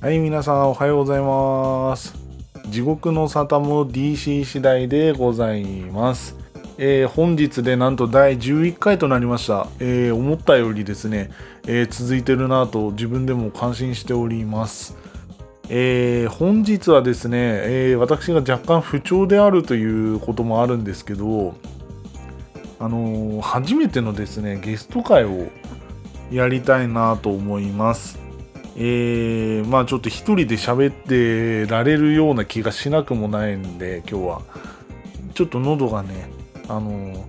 はい、皆さんおはようございます。地獄の沙汰も DC 次第でございます。えー本日でなんと第11回となりました。えー思ったよりですね、えー続いてるなと自分でも感心しております。えー本日はですね、え私が若干不調であるということもあるんですけど、あの初めてのですね、ゲスト会をやりたいなと思います。えーまあちょっと一人で喋ってられるような気がしなくもないんで今日は。ちょっと喉がねあの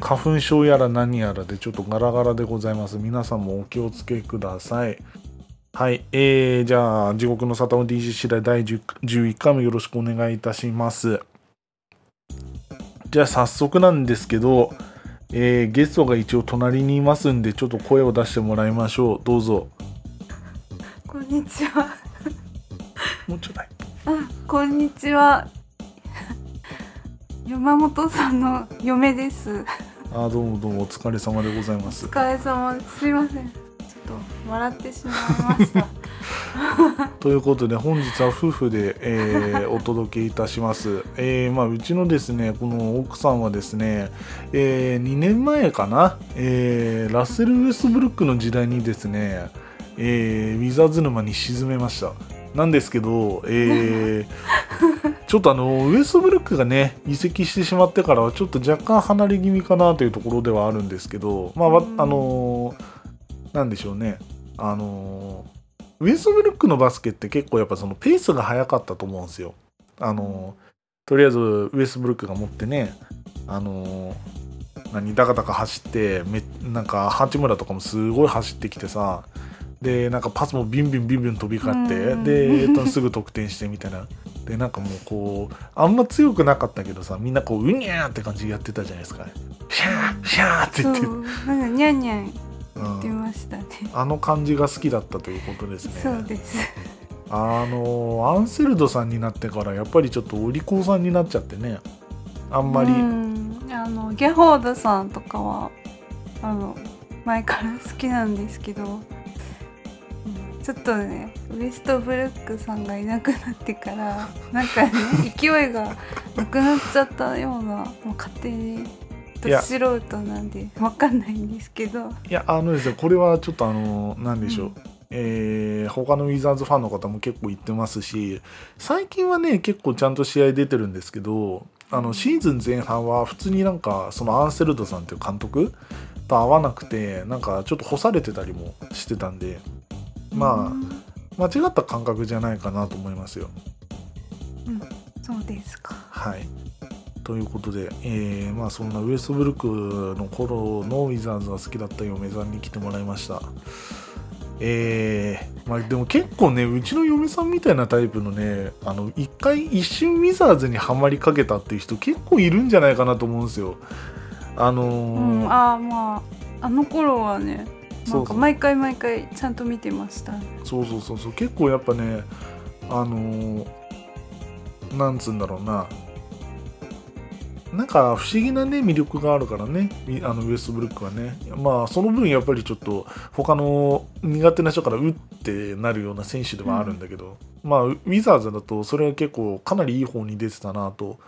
花粉症やら何やらでちょっとガラガラでございます。皆さんもお気をつけください。はいえー、じゃあ地獄の沙汰の DC 次第第10 11回もよろしくお願いいたします。じゃあ早速なんですけどえーゲストが一応隣にいますんでちょっと声を出してもらいましょう。どうぞ。こんにちは。もうちょいあ、こんにちは。山本さんの嫁です。あーどうもどうもお疲れ様でございますお疲れ様です。すいません。ちょっと笑ってしまいました。ということで本日は夫婦で、えー お届けいたします、えーまあ、うちのですねこの奥さんはですね、え2年前かな、えーラッセル・ウェストブルックの時代にですね、えーウィザーズ沼に沈めました。なんですけど、えー ちょっとあのウェストブルックがね移籍してしまってからはちょっと若干離れ気味かなというところではあるんですけどまあわあのーなんでしょうね。あのーウェストブルックのバスケって結構やっぱそのペースが速かったと思うんですよ。あのとりあえずウェストブルックが持ってねあの何ダカダカ走ってめなんか八村とかもすごい走ってきてさでなんかパスもビンビンビンビン飛び交ってうん。で、えっと、すぐ得点してみたいな。でなんかもうこうあんま強くなかったけどさみんなこううにゃーって感じでやってたじゃないですか。シャーシャーってそ言って、う、なんかニャンニャンうん。言ってましたね。あの感じが好きだったということですね。そうです。あのアンセルドさんになってからやっぱりちょっとお利口さんになっちゃってね。あんまり、うん、あのゲホードさんとかはあの前から好きなんですけど、うんちょっとねウエストブルックさんがいなくなってからなんかね 勢いがなくなっちゃったようなもう勝手に素人なんでわかんないんですけど。いやあのですねこれはちょっとあのなんでしょう、うん。えー他のウィザーズファンの方も結構言ってますし最近はね結構ちゃんと試合出てるんですけどあのシーズン前半は普通になんかそのアンセルドさんっていう監督と合わなくてなんかちょっと干されてたりもしてたんでまあ間違った感覚じゃないかなと思いますよ。うん、そうですかはい。ということで、えーまあそんなウエストブルックの頃のウィザーズが好きだった嫁さんに来てもらいました。えーまあでも結構ね、うちの嫁さんみたいなタイプのね、あの、一回一瞬ウィザーズにはまりかけたっていう人結構いるんじゃないかなと思うんですよ。あのーうん、ああまああの頃はねなんか毎回毎回ちゃんと見てました。そうそうそうそう。結構やっぱねあのーなんつうんだろうな。なんか不思議なね魅力があるからね。みあのウエストブルックはね。まあその分やっぱりちょっと他の苦手な人からうってなるような選手ではあるんだけど、まあウィザーズだとそれは結構かなりいい方に出てたなと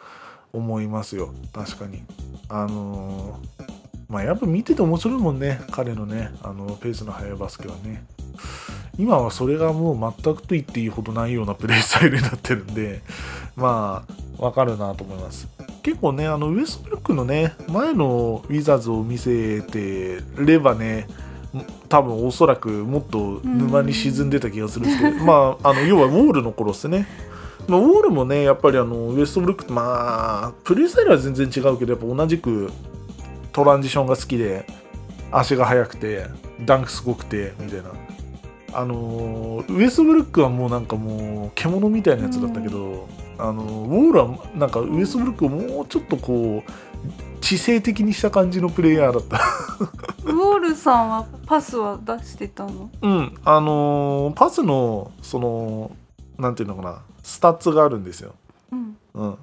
思いますよ。確かに。あのーまあやっぱ見てて面白いもんね彼のねあのペースの速いバスケはね。今はそれがもう全くと言っていいほどないようなプレースタイルになってるんでまあわかるなと思います。結構ねあのウエストブルックのね前のウィザーズを見せてればね多分おそらくもっと沼に沈んでた気がするんですけど、まああの要はウォールの頃ですね。まあ、ウォールもねやっぱりあのウエストブルックまあプレースタイルは全然違うけどやっぱ同じくトランジションが好きで足が速くてダンクすごくてみたいな。あのーウエストブルックはもうなんかもう獣みたいなやつだったけど、あのウォールはなんかウエストブルックをもうちょっとこう知性的にした感じのプレイヤーだった。ウォールさんはパスは出してたの？うん。あのーパスのそのなんていうのかな。スタッツがあるんですよ。うん。うん、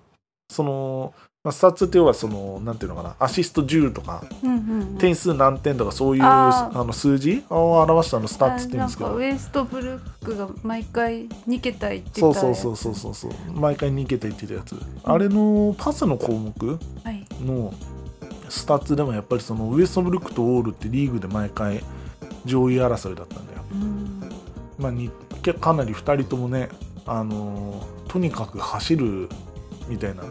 そのまあ、スタッツって要はそのなんていうのかなアシスト10とかうんうんうん。点数何点とかそういうあの数字を表したのスタッツって言うんですけど。ウエストブルックが毎回2桁いってたそうそうそうそうそうそう。毎回2桁いってたやつ。あれのパスの項目はい。のスタッツでもやっぱりそのウエストブルックとウォールってリーグで毎回上位争いだったんだよ、うん。まあ、にけかなり2人ともねあのーとにかく走るみたいな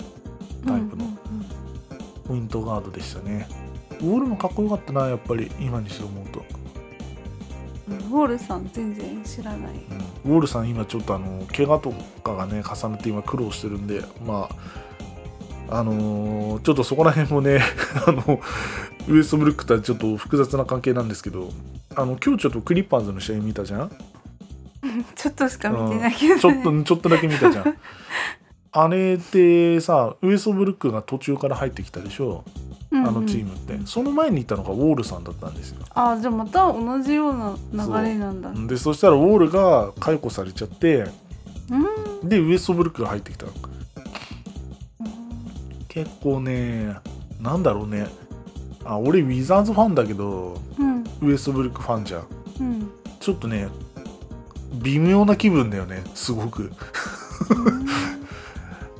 タイプのうんポイントガードでしたね。ウォールもかっこよかったなやっぱり今にして思うと、ウォールさん全然知らない。うんウォールさん今ちょっとあの怪我とかがね重ねて今苦労してるんでまああのーちょっとそこら辺もね あのウエストブルックとはちょっと複雑な関係なんですけどあの今日ちょっとクリッパーズの試合見たじゃん？ちょっとしか見てないけど、ね。ちょっとちょっとだけ見たじゃん あれってさウエストブルックが途中から入ってきたでしょ？あのチームって、その前にいたのがウォールさんだったんですよ。あじゃあまた同じような流れなんだ。でそしたらウォールが解雇されちゃってうん。でウエストブルックが入ってきた。の結構ねなんだろうね。あ俺ウィザーズファンだけどうん。ウエストブルックファンじゃん。うん。ちょっとね微妙な気分だよねすごく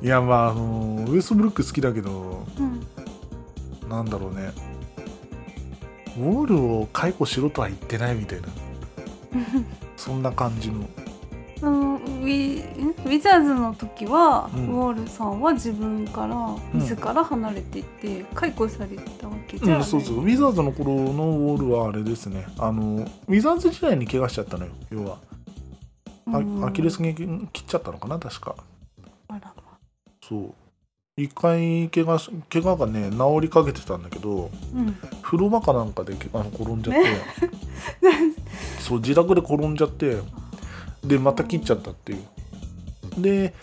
いやまああのウエストブルック好きだけどうん。なんだろうね。ウォールを解雇しろとは言ってないみたいな。そんな感じの。あのウィんウィザーズの時は、うん。ウォールさんは自分からうん。自ら離れていって解雇されたわけじゃうん、そうそう。ウィザーズの頃のウォールはあれですね。あのウィザーズ時代に怪我しちゃったのよ要は。アキレス腱切っちゃったのかな確かそう。一回怪我し怪我がね治りかけてたんだけどうん。風呂場かなんかであの転んじゃって。そう自宅で転んじゃってでまた切っちゃったっていう。で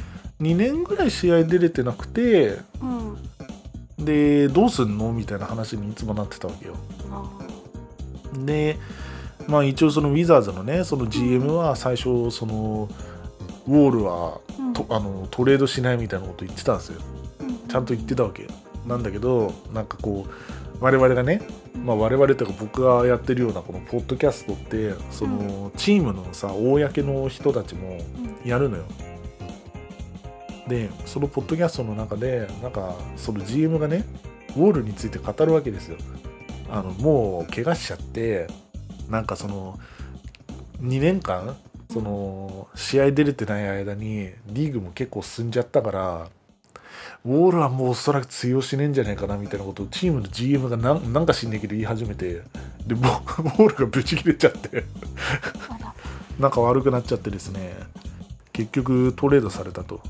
2年ぐらい試合出れてなくてうん。でどうすんの？みたいな話にいつもなってたわけよ。あでまあ一応そのウィザーズのねその GM は最初そのウォールはとあのトレードしないみたいなこと言ってたんですよ。ちゃんと言ってたわけ。よなんだけどなんかこう我々がねまあ我々というか僕がやってるようなこのポッドキャストってそのチームのさ公の人たちもうん。やるのよ。でそのポッドキャストの中でなんかその GM がねウォールについて語るわけですよ。あのもう怪我しちゃってなんかその2年間その試合出れてない間にリーグも結構進んじゃったからウォールはもうおそらく通用しねえんじゃないかなみたいなことをチームの GM がなんなんか知んねえけど言い始めてでウォールがブチ切れちゃってなんか悪くなっちゃってですね結局トレードされたと、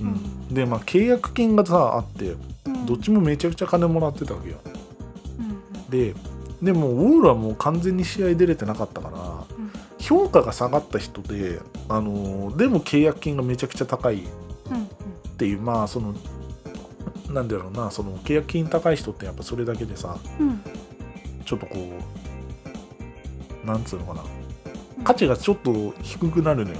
うん。うん。でまあ契約金がさあってうん。どっちもめちゃくちゃ金もらってたわけよ。うんででもウォールはもう完全に試合出れてなかったからうん評価が下がった人で、あのーでも契約金がめちゃくちゃ高いっうん。ていうまあそのなんだろうなその契約金高い人ってやっぱそれだけでさうん。ちょっとこうなんつうのかな。価値がちょっと低くなるのよ。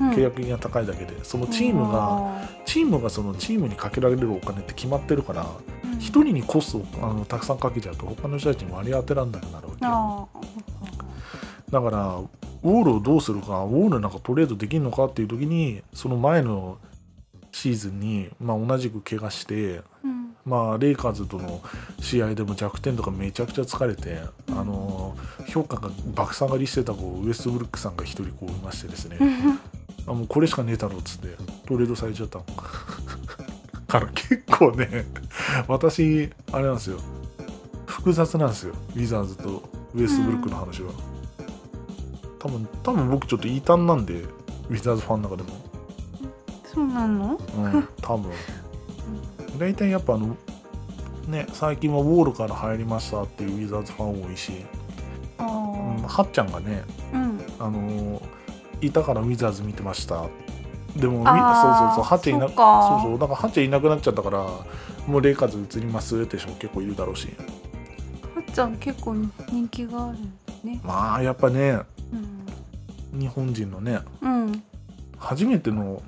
うん。契約金が高いだけで。そのチームがチームがそのチームにかけられるお金って決まってるからうん。一人にコストをあのたくさんかけちゃうと他の人たちに割り当てらんなくなるわけよ。あだからウォールをどうするかウォールなんかトレードできるのかっていう時にその前のシーズンに、まあ、同じく怪我して、ーうん。まあ、レイカーズとの試合でも弱点とかめちゃくちゃ疲れて、うんあの評価が爆下がりしてた子ウエストブルックさんが一人こういましてですね、あもうこれしかねえだろっつってトレードされちゃったの。から結構ね私あれなんですよ。複雑なんですよウィザーズとウエストブルックの話は、多分多分僕ちょっと異端なんでウィザーズファンの中でも。そうなの？うん多分。大体やっぱあのね最近はウォールから入りましたっていうウィザーズファン多いし、あうん、ーはっちゃんがねうん。あのいたからウィザーズ見てました。でもそうそうそうハチいなそうそうだからハチいなくなっちゃったからもうレイカーズ移りますって人も結構いるだろうし。はっちゃん結構人気があるんだね。まあやっぱねうん日本人のねうん。初めての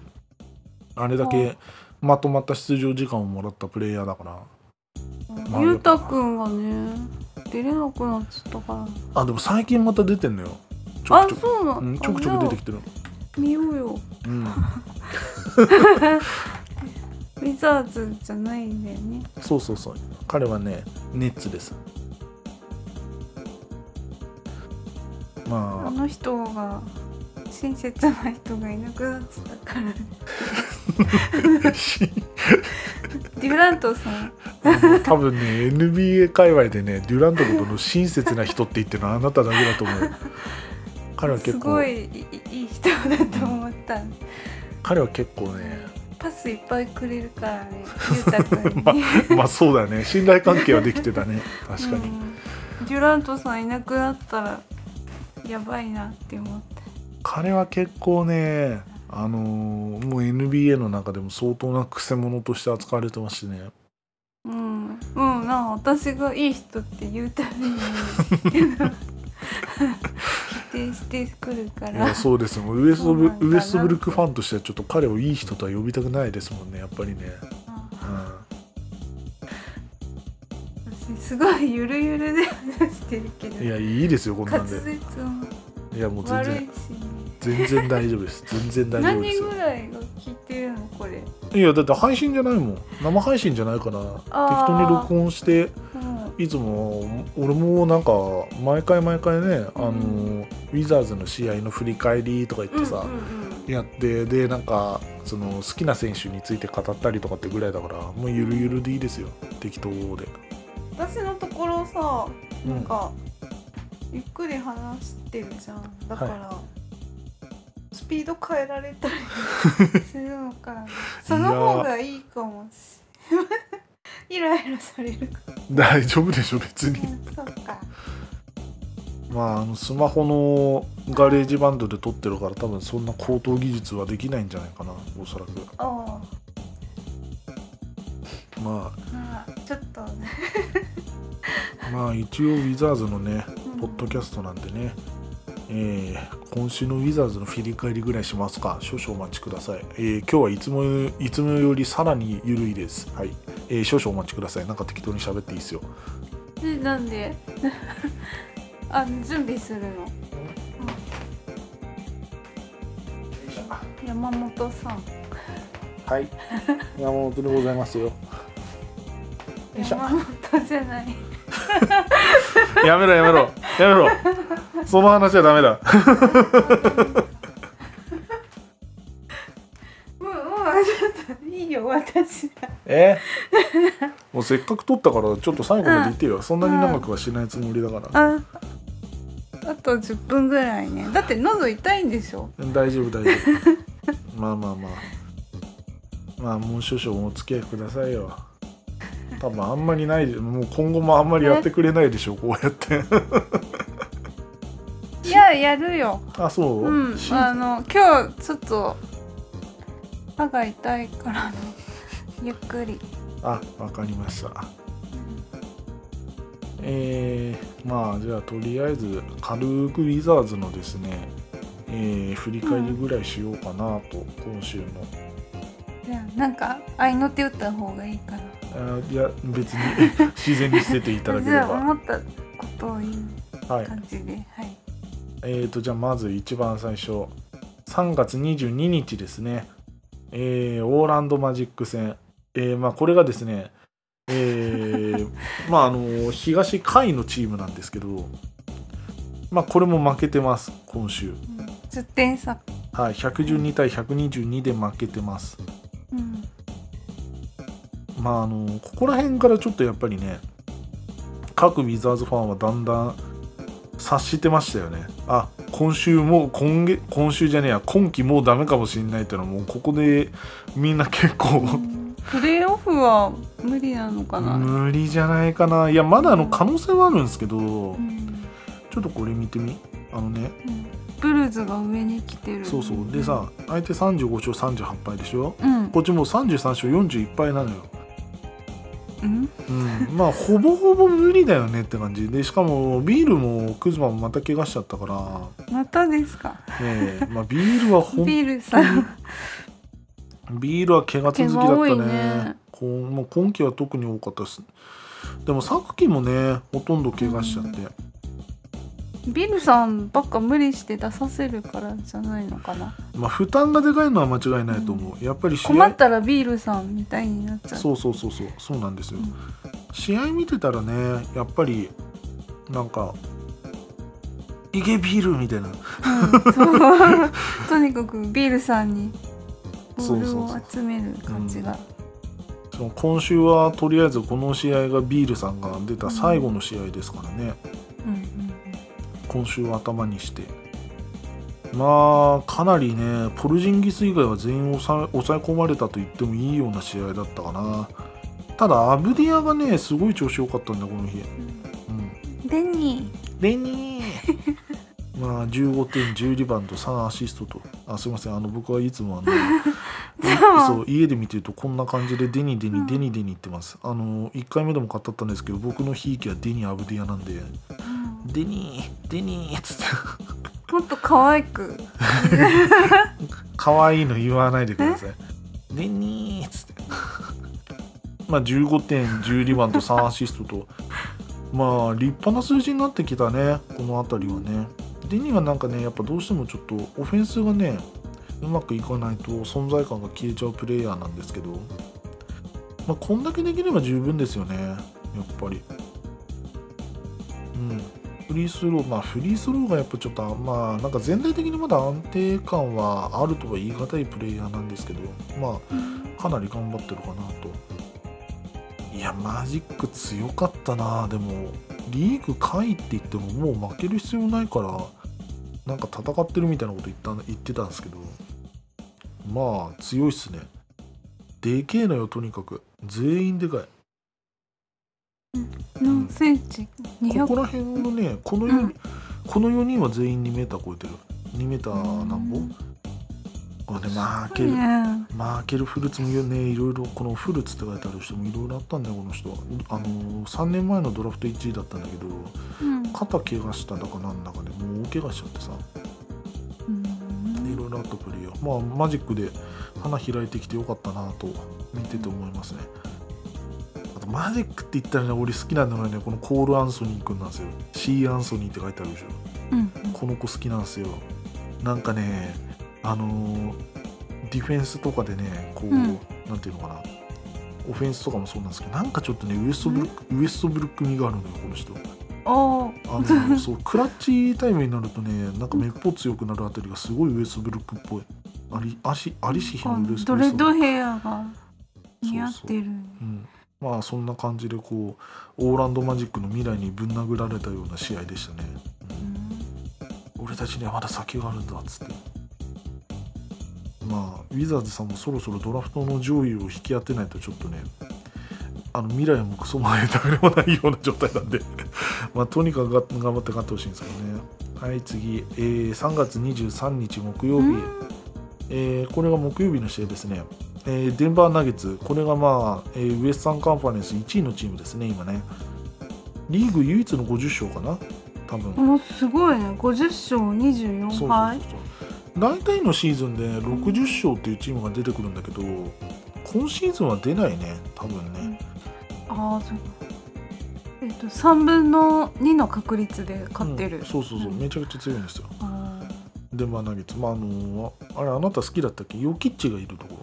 あれだけまとまった出場時間をもらったプレイヤーだから。まあゆうたくんがね出れなくなっちゃったから。あでも最近また出てんのよ。ちょあくちょく。そうなの、うん、ちょくちょく出てきてる。あ見ようよ。うん。ウィザーズじゃないんだよね。そうそうそう。彼はねネッツですあ。まの人が親切な人がいなくなったから。デュラントさん。多分ね NBA 界隈でねデュラントのことの親切な人って言ってるのはあなただけだと思う。よ彼はす結構。ごいいい人だと思った。彼は結構ね。パスいっぱいくれるからねゆうたくんに、ままあそうだね。信頼関係はできてたね。確かに、うん。デュラントさんいなくなったらやばいなって思って。彼は結構ねあのーもう NBA の中でも相当なくせ者として扱われてますしね。うん。うんなんか私がいい人って言うたびに否定してくるかいらやそうですもんウエストブウエストブルックファンとしてはちょっと彼をいい人とは呼びたくないですもんねやっぱりね、私すごいゆるゆるで話してるけど。うん、いやいいですよこんなん滑で舌も。いやもう全然。悪いし。ね全然大丈夫です。全然大丈夫何ですよ。ぐらいが聞いてるのこれ？いやだって配信じゃないもん。生配信じゃないから適あー。当に録音してうん。いつも俺もなんか毎回毎回ね、あのウィザーズの試合の振り返りとか言ってさ、うんうん。やってでなんかその好きな選手について語ったりとかってぐらいだからもうゆるゆるでいいですよ。適当で私のところさうんなんか、ゆっくり話してるじゃん。だから、スピード変えられたりするのかな。その方がいいかもしイライラされるか大丈夫でしょ別に。らそうか。まああのスマホのガレージバンドで撮ってるから多分そんな高等技術はできないんじゃないかなおそらく。あまあまあ。ちょっとまあ一応ウィザーズのねうんポッドキャストなんでね、えー今週のウィザーズの振り返りぐらいしますか。少々お待ちください、えー今日はいつもいつもよりさらに緩いです。はい、えー少々お待ちください。なんか適当に喋っていいですよ。えなんで？あ準備するの？山本さん。はい。山本でございますよよいしょ。山本じゃない。やめろやめろ。やめろ。その話はダメだ。もうもうちょっといいよ私は。え？もうせっかく撮ったからちょっと最後まで言ってよ、そんなに長くはしないつもりだから、ああと10分ぐらいね。だって喉痛いんでしょ。大丈夫大丈夫。まあまあまあ。まあもう少々お付き合いくださいよ多分あんまりないでもう今後もあんまりやってくれないでしょこうやって。いややるよ。あそう、うん。しあの今日ちょっと歯が痛いからね。ゆっくり。あわかりました。えー、まあじゃあとりあえず軽くウィザーズのですねえー、振り返りぐらいしようかなと、今週のじゃあなんか合いの手打った方がいいかなあいや別に 自然に捨てていただければ。思ったことを言うはい。感じではい。えーとじゃあまず一番最初。3月22日ですね。えーオーランドマジック戦。えーまあこれがですねえー まああの東下位のチームなんですけどまあこれも負けてます今週。うん10点差。はい112対122で負けてます。うんまああのここら辺からちょっとやっぱりね各ウィザーズファンはだんだん察してましたよね。あ今週もう今月今週じゃねえや今季もうダメかもしれないっていうのはもうここでみんな結構うん。プレーオフは無理なのかな、無理じゃないかな。いやまだあの可能性はあるんですけどうん。ちょっとこれ見てみあのね。うん。ブルーズが上に来てるそうそう。でさ相手35勝38敗でしょ？うん。こっちもう33勝41敗なのようん。うん、まあほぼほぼ無理だよねって感じ。でしかもビールもクズマもまた怪我しちゃったから。またですか？ねえ、まあ、ビールはほんビールさん。ビールは怪我続きだったね。ね。こうもう今季は特に多かったです。でも昨季もねほとんど怪我しちゃって、ビルさんばっか無理して出させるからじゃないのかな？まあ負担がでかいのは間違いないと思う、やっぱり試合困ったらビールさんみたいになっちゃう。そうそうそうそうそうなんですよ、うん。試合見てたらねやっぱりなんか「いけビール」みたいな。うんとにかくビールさんにボールを集める感じが。今週はとりあえずこの試合がビールさんが出た最後の試合ですからね、うんうん今週は頭にして。まあかなりねポルジンギス以外は全員抑え抑え込まれたと言ってもいいような試合だったかな。ただアブディアがねすごい調子良かったんだこの日、うん、うん。デニレニー。まあ15点10リバウンド3アシストと。あすいません。あの僕はいつもあの いそう。家で見てるとこんな感じでデニデニデニデニ言ってます。あの1回目でも語ったんですけど僕のひいきはデニアブディアなんで。ー、うんデニーデニーっつって。もっと可愛く。可愛いの言わないでください。デニーっつって。まあ15点10リバウンド3アシストと。まあ立派な数字になってきたねこの辺りはね。デニーはなんかねやっぱどうしてもちょっとオフェンスがねうまくいかないと存在感が消えちゃうプレイヤーなんですけど。まあこんだけできれば十分ですよねやっぱり。うんフリースローまあフリースローがやっぱちょっとまあなんか全体的にまだ安定感はあるとは言い難いプレイヤーなんですけどまあかなり頑張ってるかなと。いやマジック強かったな。でもリーグ下位って言ってももう負ける必要ないからなんか戦ってるみたいなこと言った言ってたんですけどまあ強いっすね。でけえのよとにかく。全員でかい何センチ？こ200こら辺のねこの 4,、うん。この4人は全員2メーター超えてる2メーターなんぼ、これねマーケル、ねマーケル・フルツもねいろいろこのフルツって書いてある人もいろいろあったんだよこの人あの3年前のドラフト1位だったんだけどうん。肩怪我しただかなんだかでもう大怪我しちゃってさ。うん。いろいろあったプレイヤー。まあマジックで花開いてきてよかったなと見てて思いますねマジックって言ったらね俺好きなのがね。このコール・アンソニー君なんですよ。C・ アンソニーって書いてあるでしょ。うんこの子好きなんですよ。なんかねあのーディフェンスとかでねこう、うん。なんていうのかな。オフェンスとかもそうなんですけどなんかちょっとねウエストブルック、ウエストブルック味があるのよこの人。ああのそうクラッチタイムになるとねなんかめっぽう強くなるあたりがすごいウエストブルックっぽい。あり足ありしひのウエストドレッドウエストヘアが似合ってる。うん、まあそんな感じでこうオーランドマジックの未来にぶん殴られたような試合でしたね、うん。俺たちにはまだ先があるんだっつって。まあウィザーズさんもそろそろドラフトの上位を引き当てないとちょっとねあの未来もクソも誰もないような状態なんで。まあとにかくが頑張って勝ってほしいんですけどね。はい次、えー3月23日木曜日、うん。えーこれが木曜日の試合ですね、えーデンバーナゲッツこれがまあ、えーウエスタンカンファレンス1位のチームですね今ね。リーグ唯一の50勝かな多分、もうすごいね。50勝24そうそうそう敗そう。大体のシーズンで60勝っていうチームが出てくるんだけど今シーズンは出ないね多分ね、ああそう。えっと3分の2の確率で勝ってる、うんそうそうそう。うん。めちゃくちゃ強いんですよ。あデンバー。ナゲッツまああのあれあなた好きだったっけ？ヨキッチがいるとこ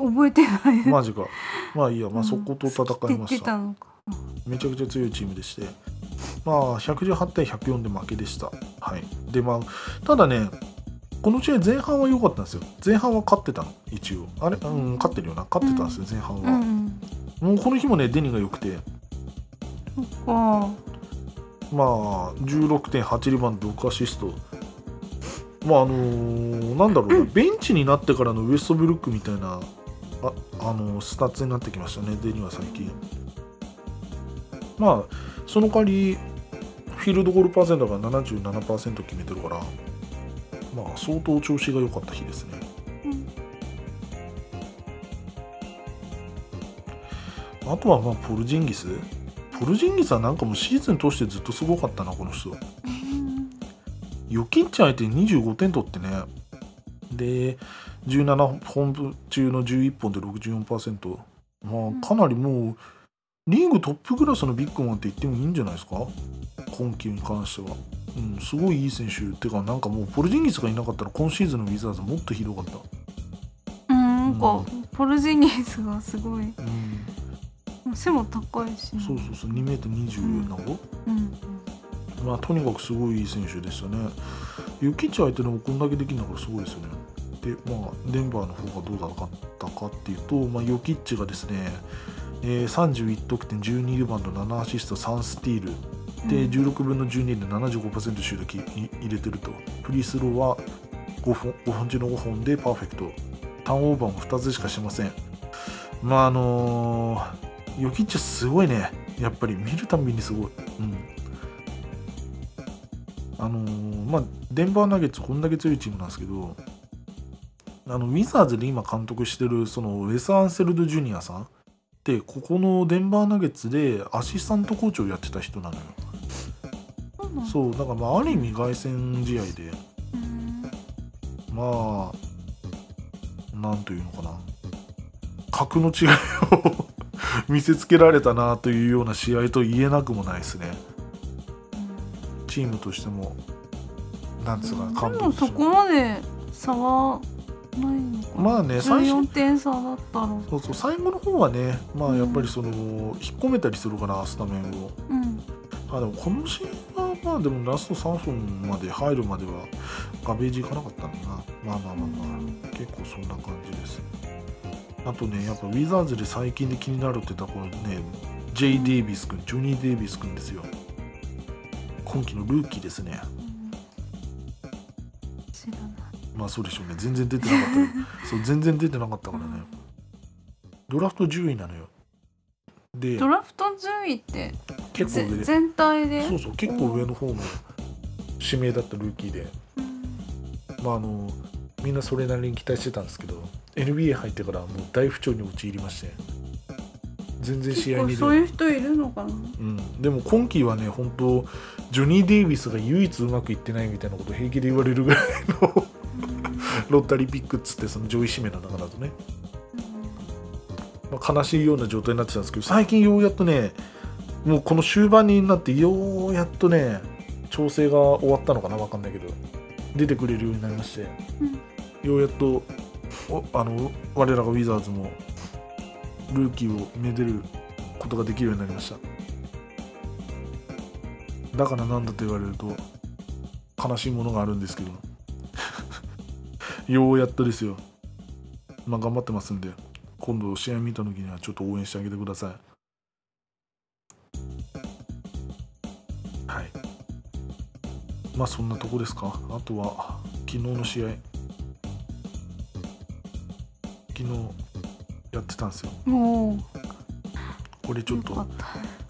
覚えてない。ろマジか。まあいいや、まあ、そこと戦いました。めちゃくちゃ強いチームでして。まあ118対104で負けでした。はい。でまあただねこの試合前半は良かったんですよ。前半は勝ってたの。一応。あれ？うん勝ってるよな。勝ってたんですよ前半うんは、うん。もうこの日もねデニが良くて。あまあ16.8リバウンド6アシスト。まああのーなんだろうな、ベンチになってからのウエストブルックみたいなあ、あのースタッツになってきましたね。デニは最近。まあその代わりフィールドゴールパーセントが77%決めてるからまあ相当調子が良かった日ですね。うん。あとはまあポルジンギス？ポルジンギスはなんかもうシーズン通してずっとすごかったなこの人。うん。ヨキッチ相手に25点取ってね。で17本中の11本で64%まあかなりもうリーグトップクラスのビッグマンって言ってもいいんじゃないですか？今季に関しては、うん、すごいいい選手。っていうかなんかもうポルジンギスがいなかったら今シーズンのウィザーズもっとひどかった。うんなんかポルジニスがすごい。うん。背も高いし。ねそうそうそう。2メートル20何個、うん。まあとにかくすごいいい選手でしたね。ユキッチ相手でもこんだけできるんだからすごいですよねでまあデンバーの方がどうだったかっていうと、まあ、ヨキッチがですね、えー31得点12リバウンド7アシスト3スティール。で16分の12で75%シュート入れてると。フリースローは 5, 本5本中の5本でパーフェクト。ターンオーバーも2つしかしません。まああのーヨキッチすごいね。やっぱり見るたんびにすごい。うん。あのーまあデンバーナゲッツこんだけ強いチームなんですけどあのウィザーズで今監督してるそのウェス・アンセルド・ジュニアさんってここのデンバーナゲッツでアシスタントコーチをやってた人なのよ。そうだ。からまあある意味凱旋試合で。うん。まあなんというのかな。格の違いを 見せつけられたなというような試合と言えなくもないですね。チームとしてもなんつうか監でも督としてそこまで差はないのかな。まあね最初。14点差だったらそうそう最後の方はねまうん。あやっぱりその、引っ込めたりするからスタメンを。うん。あでもこの試合はまあでもラスト3分まで入るまではガベージいかなかったんだな。まあまあまあまあ結構そんな感じです。あとねやっぱウィザーズで最近で気になるって言ったらこのね J. デイビス君ジョニー・デイビス君ですよ。今季のルーキーですねまあそうでしょうね。全然出てなかったよ そう全然出てなかったからね。ドラフト10位なのよ。でドラフト10位ってぜ結構上。で全体で？そうそう結構上の方の指名だったルーキーで。うん。まああのみんなそれなりに期待してたんですけど NBA 入ってからもう大不調に陥りまして。全然試合に出そういう人いるのかな？うん、でも今季はね本当ジョニー・デイビスが唯一うまくいってないみたいなこと平気で言われるぐらいのロッタリーピックっつってその上位指名の中だとね、まあ、悲しいような状態になってたんですけど最近ようやっとねもうこの終盤になってようやっとね調整が終わったのかな分かんないけど出てくれるようになりまして、ようやっとおあの我らがウィザーズもルーキーをめでることができるようになりました。だからなんだと言われると悲しいものがあるんですけどようやっとですよ。まあ頑張ってますんで今度試合見た時にはちょっと応援してあげてください。はい。まあそんなとこですか。あとは昨日の試合。昨日やってたんですよ。もこれちょっと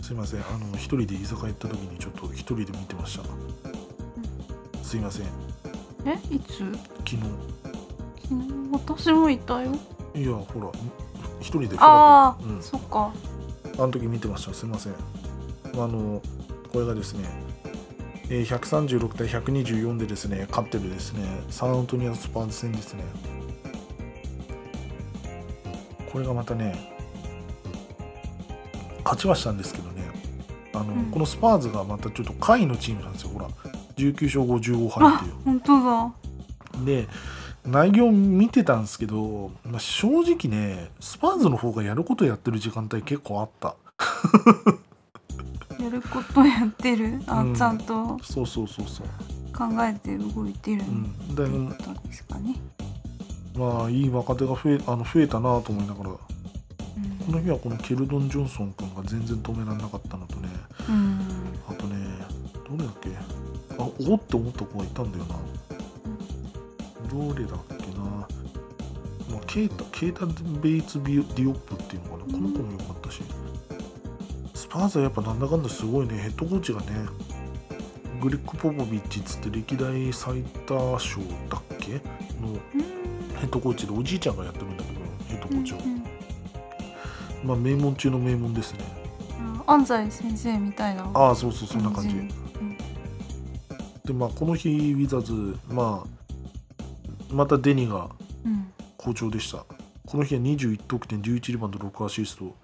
すいません。あの一人で居酒屋行った時にちょっと一人で見てました。すいません。え？いつ？昨日私もいたよ。いやほら一人でああ、うん。そっか。あの時見てました。すいません。あのこれがですねえー136対124でですね勝ってるですねサンアントニアスパーズ戦ですね。これがまたね勝ちはしたんですけどね。あの、うん。このスパーズがまたちょっと下位のチームなんですよ。ほら19勝55敗っていう。本当だ。で内容見てたんですけど、まあ、正直ねスパーズの方がやることやってる時間帯結構あった。やることやってる？あ、うん。ちゃんとそうそうそうそう。考えて動いてるうん。でってことですかね、まあいい若手が増えあの増えたなと思いながら。こうん。の日はこのケルドン・ジョンソン君が全然止められなかったのとね。うん。あとねどれだっけ？あおって思った子がいたんだよなどれだっけな、まあ、ケータケータ・ベイツ・ディオップっていうのかな。この子も良かったし。スパーズはやっぱなんだかんだすごいね。ヘッドコーチがねグリック・ポポビッチっつって歴代最多勝だっけ？のヘッドコーチでおじいちゃんがやってるんだけどヘッドコーチを、うんまあ名門中の名門ですね。あ安西先生みたいな。ああそうそうそんな感じ。うん。でまあこの日ウィザーズまあまたデニがうん。好調でした。この日は21得点11リバウンド6アシスト。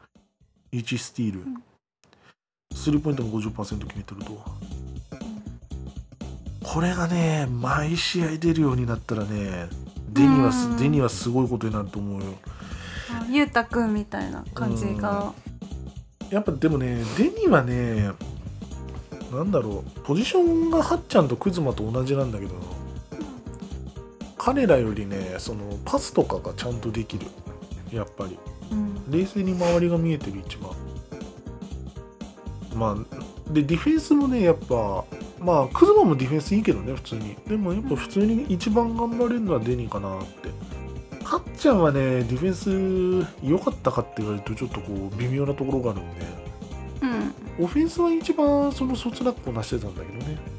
1スティール、ん。スリーポイントも50%決めてると。これがね毎試合出るようになったらねデニはすうん。デニはすごいことになると思うよ。あゆうたくんみたいな感じが。やっぱでもねデニはねなんだろうポジションがハッちゃんとクズマと同じなんだけど彼らよりねそのパスとかがちゃんとできる。やっぱり。うん。冷静に周りが見えてる一番。まあでディフェンスもねやっぱまあクズマもディフェンスいいけどね普通に。でもやっぱ普通に一番頑張れるのはデニーかなって。ハッちゃんはねディフェンス良かったかって言われるとちょっとこう微妙なところがあるんで。うん。オフェンスは一番そのそつなくこなしてたんだけどね。うん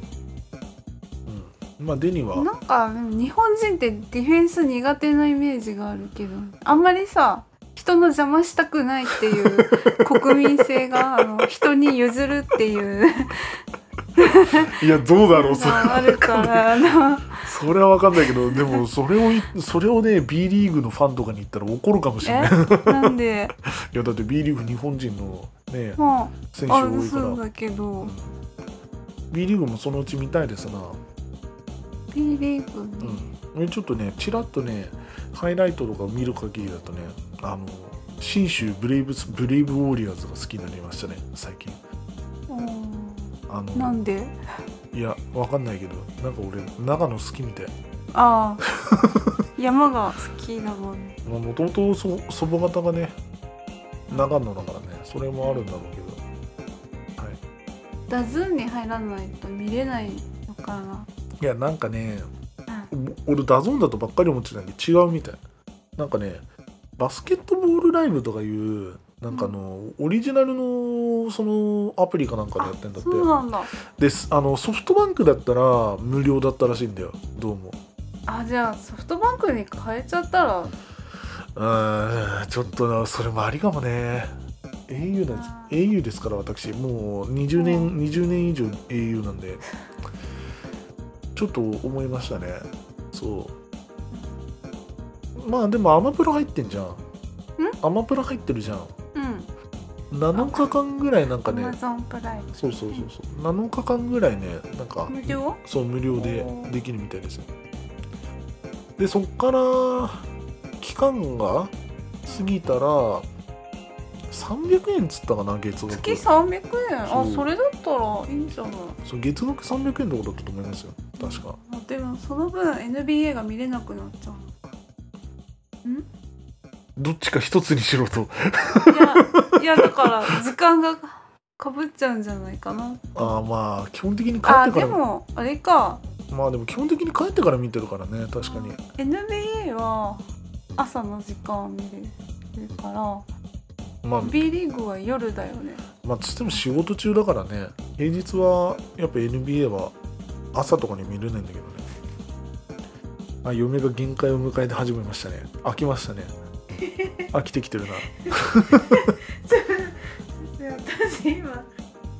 まあデニーは？なんかでも日本人ってディフェンス苦手なイメージがあるけどあんまりさ人の邪魔したくないっていう 国民性があの人に譲るっていう いやどうだろうそれ。のがあるからそれは分かんないけどでもそれをいそれをね B リーグのファンとかに言ったら怒るかもしれない。え？なんで？いやだって B リーグ日本人のねま選手ああ多いから、そうだけど。うん。B リーグもそのうち見たいですな、ーグねうん、ちょっとねちらっとねハイライトとかを見る限りだとねあの信州ブレイブスブレイブウォリアーズが好きになりましたね最近。あのなんで？いやわかんないけどなんか俺長野好きみたい。ああ 山が好きだもん。ねもともと祖母方がね長野だからねそれもあるんだろうけど。はい。ダズーンに入らないと見れないのかないやなんかねうんお俺 DAZN だとばっかり思ってたんで違うみたい。なんかねバスケットボールライブとかいうなんかあの、オリジナルのそのアプリかなんかでやってんだって。そうなんだ。ですあのソフトバンクだったら無料だったらしいんだよ。どうも。あじゃあソフトバンクに変えちゃったら？うーんちょっとなそれもありかもね。au なんです。あ au ですから私。もう20年、う20年以上 au なんでちょっと思いましたね。そう。まあでもアマプラ入ってんじゃん。アマプラ入ってるじゃん。うん。7日間ぐらいなんかね。そうそうそうそう。7日間ぐらいねなんか無料？そう無料でできるみたいですよ。でそっから期間が過ぎたら300円っつったかな月額。月300円？あそれだったらいいんじゃない？そう月額300円とかだったと思いますよ確か。あでもその分 NBA が見れなくなっちゃうん？どっちか一つにしろと。いやいやだから時間がかぶっちゃうんじゃないかな。ああまあ基本的に帰あってから。でもあれか。まあでも基本的に帰ってから見てるからね確かに。NBA は朝の時間見れるから。まあ B リーグは夜だよね。まあつっても仕事中だからね。平日はやっぱ NBA は朝とかに見れないんだけどね。あ嫁が限界を迎えて始めましたね。飽きましたね。飽きてきてるな。私今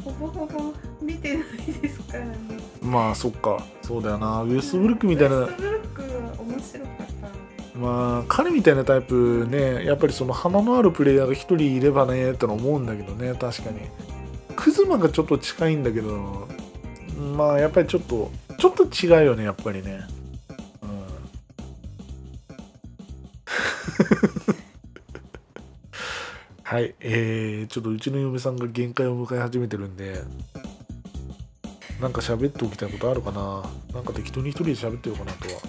ほぼほぼ見てないですからね。まあそっか。そうだよな。ウエストブルックみたいな。ウエストブルックは面白かった。まあ彼みたいなタイプね。やっぱりその鼻のあるプレイヤーが一人いればねっての思うんだけどね。確かに。クズマがちょっと近いんだけどまあやっぱりちょっとちょっと違うよねやっぱりね。うん。はいえー、ちょっとうちの嫁さんが限界を迎え始めてるんでなんか喋っておきたいことあるかな？なんか適当に一人で喋ってようかなとは。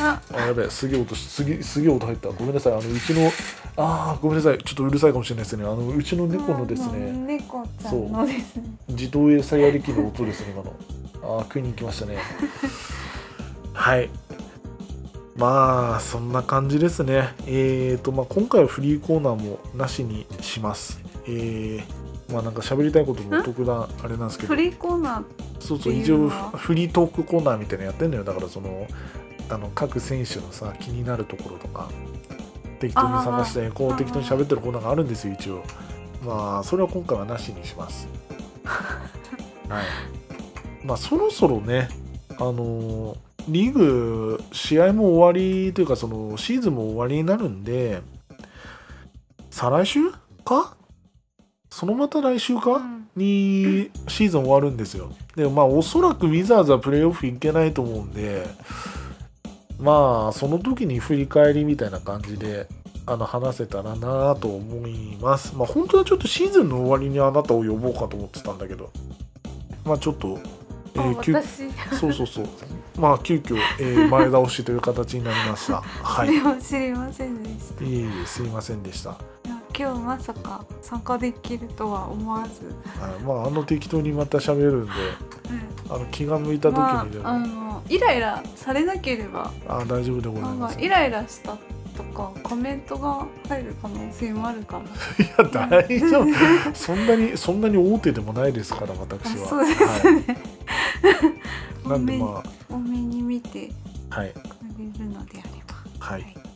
あ。あやべえすげえ音しすげえすげえ音入った。ごめんなさいあのうちのあーごめんなさい。ちょっとうるさいかもしれないですね。あのうちの猫のですあね。猫ちゃんのですね自動餌やり機の音ですね今の。あー食いに行きましたね。はい。まあそんな感じですね。えーとまあ今回はフリーコーナーもなしにします。えーまあなんか喋りたいことも特段あれなんですけど。フリーコーナーそうそう一応フリートークコーナーみたいなのやってんのよ。だからそのあの各選手のさ気になるところとか適当に探してこう適当に喋ってるコーナーがあるんですよ一応。まあそれは今回はなしにします。はい。まあそろそろねあのーリーグ試合も終わりというかそのシーズンも終わりになるんで再来週か？そのまた来週か、うん。にシーズン終わるんですよ。でまあおそらくウィザーズはプレーオフいけないと思うんでまあその時に振り返りみたいな感じであの話せたらなと思います。まあ本当はちょっとシーズンの終わりにあなたを呼ぼうかと思ってたんだけど。まあちょっと、えあー急私。そうそうそう。まあ急遽、えー 前倒しという形になりました。はい。いでも知りませんでした。えいえすいませんでした今日まさか参加できるとは思わず、はいまああの適当にまた喋るんであの気が向いた時まあにでも、あのイライラされなければ。あ大丈夫でございます。かイライラしたとかコメントが入る可能性もあるから。いや大丈夫。そんなにそんなに大手でもないですから私は。あそうですはい、なんでま多めに見てあはい。くれるのであれば。はい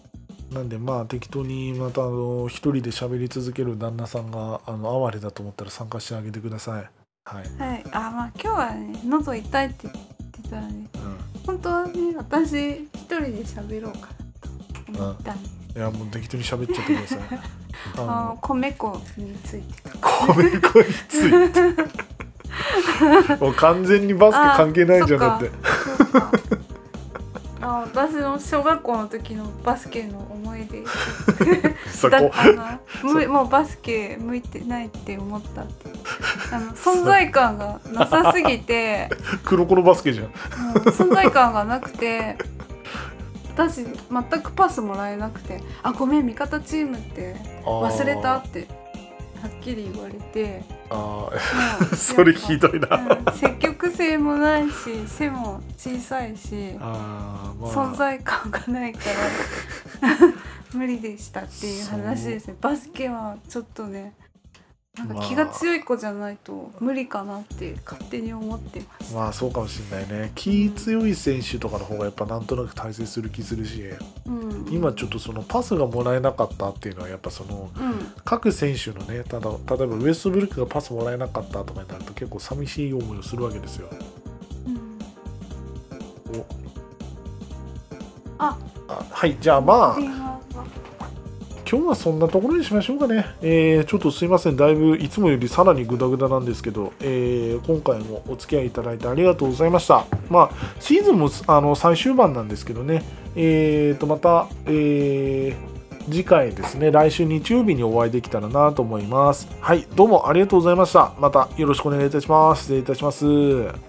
なんでまあ適当にまたあの一人で喋り続ける旦那さんがあの哀れだと思ったら参加してあげてください。はい、はい、あまあ今日はね喉痛いって言ってたらねう本当はね私一人で喋ろうかなと思ったんです、ん、いやもう適当に喋っちゃってください。あ あのの米粉について。と米粉について。もう完全にバスケ関係ないじゃんだって。あ私の小学校の時のバスケの思い出だそこもうバスケ向いてないって思ったって。あの 存在感がなさすぎて。黒子のバスケじゃん。存在感がなくて。私全くパスもらえなくて「あごめん味方チームって忘れた」ってはっきり言われて。あー。もう それひどいな、うん。積極性もないし背も小さいしまあ。存在感がないから無理でしたっていう話ですね。バスケはちょっとねなんか気が強い子じゃないと無理かなって勝手に思ってます、まあそうかもしれないね。気強い選手とかの方がやっぱなんとなく大成する気するし。うん、今ちょっとそのパスがもらえなかったっていうのはやっぱそのうん。各選手のねただ例えばウエストブルックがパスもらえなかったとかになると結構寂しい思いをするわけですよ。うん。お。ああはいじゃあまあ今日はそんなところにしましょうかね。えーちょっとすいませんだいぶいつもよりさらにグダグダなんですけど、えー今回もお付き合いいただいてありがとうございました。まあシーズンもあの最終盤なんですけどね、えーとまた、えー次回ですね、来週日曜日にお会いできたらなと思います。はい、どうもありがとうございました。またよろしくお願いいたします。失礼いたします。